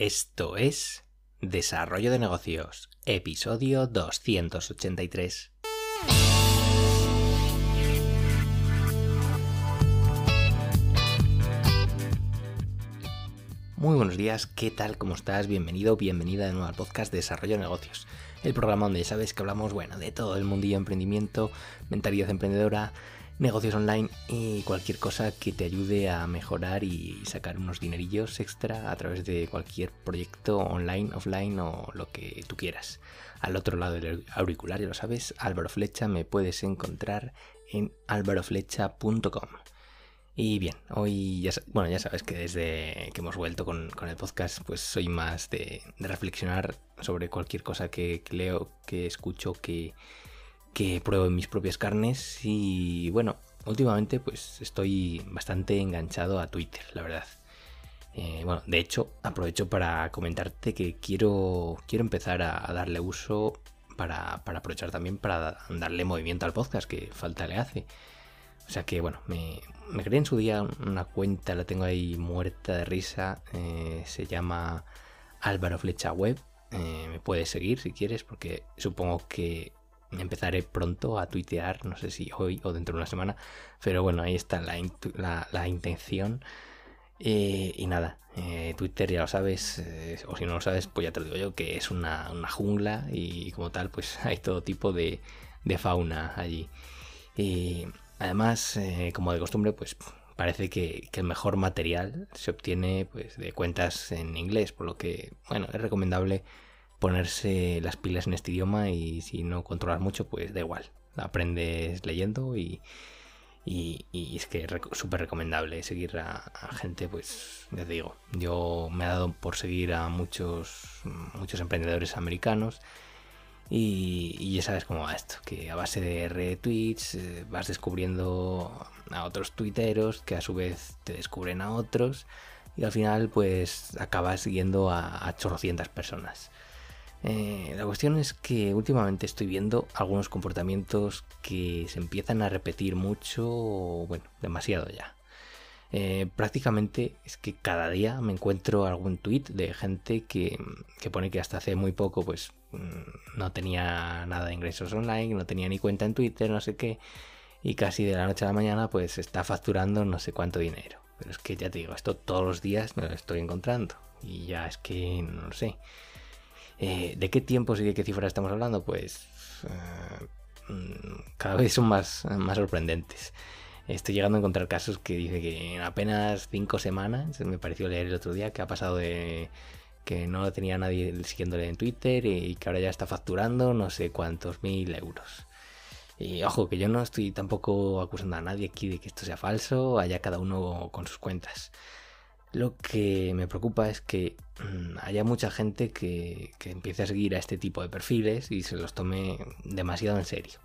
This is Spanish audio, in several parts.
Esto es Desarrollo de Negocios, episodio 283. Muy buenos días, ¿qué tal? ¿Cómo estás? Bienvenido, bienvenida de nuevo al podcast Desarrollo de Negocios, el programa donde ya sabes que hablamos, bueno, de todo el mundillo de emprendimiento, mentalidad emprendedora, negocios online y cualquier cosa que te ayude a mejorar y sacar unos dinerillos extra a través de cualquier proyecto online, offline o lo que tú quieras. Al otro lado del auricular, ya lo sabes, Álvaro Flecha me puedes encontrar en álvaroflecha.com. Y bien, hoy ya, bueno, ya sabes que desde que hemos vuelto con, el podcast, pues soy más de, reflexionar sobre cualquier cosa que leo, que escucho, que, que pruebo en mis propias carnes y bueno, últimamente pues estoy bastante enganchado a Twitter, la verdad. Eh, bueno, de hecho, aprovecho para comentarte que quiero, quiero empezar a, darle uso para, aprovechar también para darle movimiento al podcast, que falta le hace. O sea que bueno, me, me creé en su día una cuenta, la tengo ahí muerta de risa, eh, se llama Álvaro Flecha Web. Eh, me puedes seguir si quieres, porque supongo que empezaré pronto a tuitear, no sé si hoy o dentro de una semana, pero bueno, ahí está la, intención. Eh, y nada, eh, Twitter ya lo sabes, eh, o si no lo sabes, pues ya te lo digo yo, que es una, jungla y como tal, pues hay todo tipo de, fauna allí. Y además, como de costumbre, pues parece que, que, el mejor material se obtiene pues, de cuentas en inglés, por lo que, bueno, es recomendable ponerse las pilas en este idioma y si no controlas mucho, pues da igual. Aprendes leyendo y, y, es que es súper recomendable seguir a, gente, pues ya te digo, yo me he dado por seguir a muchos, muchos emprendedores americanos y, ya sabes cómo va esto, que a base de retweets eh, vas descubriendo a otros tuiteros que a su vez te descubren a otros y al final pues acabas siguiendo a, a chorrocientas personas. Eh, la cuestión es que últimamente estoy viendo algunos comportamientos que se empiezan a repetir mucho, bueno, demasiado ya. Eh, prácticamente es que cada día me encuentro algún tweet de gente que, pone que hasta hace muy poco pues mm, no tenía nada de ingresos online, no tenía ni cuenta en Twitter, no sé qué, y casi de la noche a la mañana pues está facturando no sé cuánto dinero. Pero es que ya te digo, esto todos los días me lo estoy encontrando y ya es que no lo sé. Eh, ¿De qué tiempos y de qué cifras estamos hablando? Pues eh, mm, cada vez son más, sorprendentes. Estoy llegando a encontrar casos que dice que en apenas cinco semanas, me pareció leer el otro día, que ha pasado de que no tenía nadie siguiéndole en Twitter y que ahora ya está facturando no sé cuántos mil euros. Y ojo, que yo no estoy tampoco acusando a nadie aquí de que esto sea falso, allá cada uno con sus cuentas. Lo que me preocupa es que mm, haya mucha gente que, empiece a seguir a este tipo de perfiles y se los tome demasiado en serio.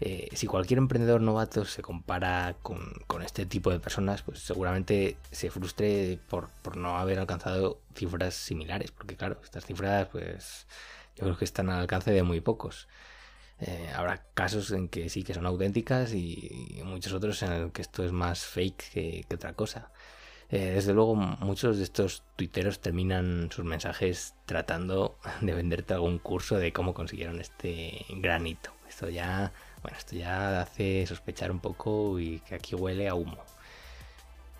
Eh, si cualquier emprendedor novato se compara con, este tipo de personas, pues seguramente se frustre por, no haber alcanzado cifras similares, porque claro, estas cifras pues yo creo que están al alcance de muy pocos. Eh, habrá casos en que sí que son auténticas y, muchos otros en el que esto es más fake que otra cosa. Eh, desde luego, muchos de estos tuiteros terminan sus mensajes tratando de venderte algún curso de cómo consiguieron este granito. Esto ya, bueno, esto ya hace sospechar un poco y que aquí huele a humo.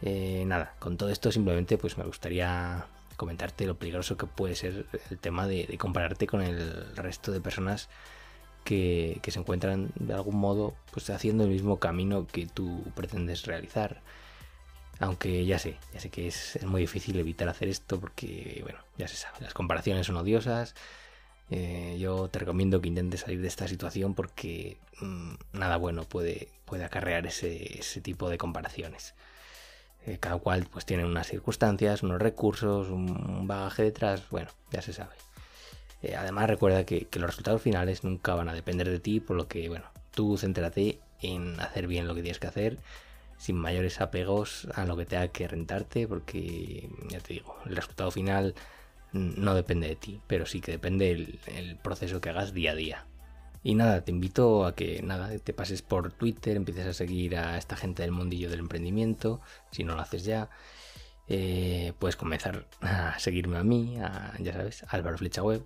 Eh, nada, con todo esto simplemente pues me gustaría comentarte lo peligroso que puede ser el tema de, compararte con el resto de personas que, que, se encuentran de algún modo pues haciendo el mismo camino que tú pretendes realizar. Aunque ya sé, ya sé que es, muy difícil evitar hacer esto porque, bueno, ya se sabe, las comparaciones son odiosas. Eh, yo te recomiendo que intentes salir de esta situación porque mm, nada bueno puede, puede acarrear ese, tipo de comparaciones. Eh, cada cual pues tiene unas circunstancias, unos recursos, un, bagaje detrás, bueno, ya se sabe. Eh, además recuerda que, que, los resultados finales nunca van a depender de ti, por lo que, bueno, tú céntrate en hacer bien lo que tienes que hacer sin mayores apegos a lo que tenga que rentarte, porque ya te digo, el resultado final no depende de ti, pero sí que depende el, proceso que hagas día a día. Y nada, te invito a que nada, te pases por Twitter, empieces a seguir a esta gente del mundillo del emprendimiento, si no lo haces ya. eh, puedes comenzar a seguirme a mí, ya sabes, Álvaro Flecha Web.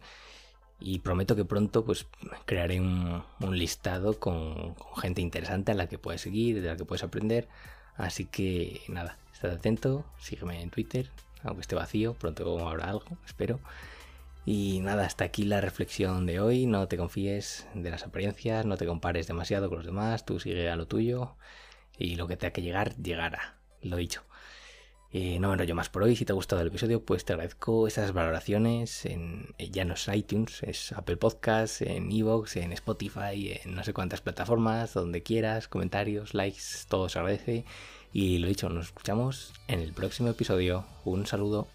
Y prometo que pronto pues crearé un, listado con, gente interesante a la que puedes seguir, de la que puedes aprender. Así que nada, estad atento, sígueme en Twitter, aunque esté vacío, pronto habrá algo, espero. Y nada, hasta aquí la reflexión de hoy. No te confíes de las apariencias, no te compares demasiado con los demás, tú sigue a lo tuyo y lo que tenga que llegar, llegará. Lo dicho. Eh, no me enrollo más por hoy. Si te ha gustado el episodio, pues te agradezco esas valoraciones en eh, ya no es iTunes, es Apple Podcasts, en Evox, en Spotify, en no sé cuántas plataformas, donde quieras, comentarios, likes, todo se agradece. Y lo dicho, nos escuchamos en el próximo episodio. Un saludo.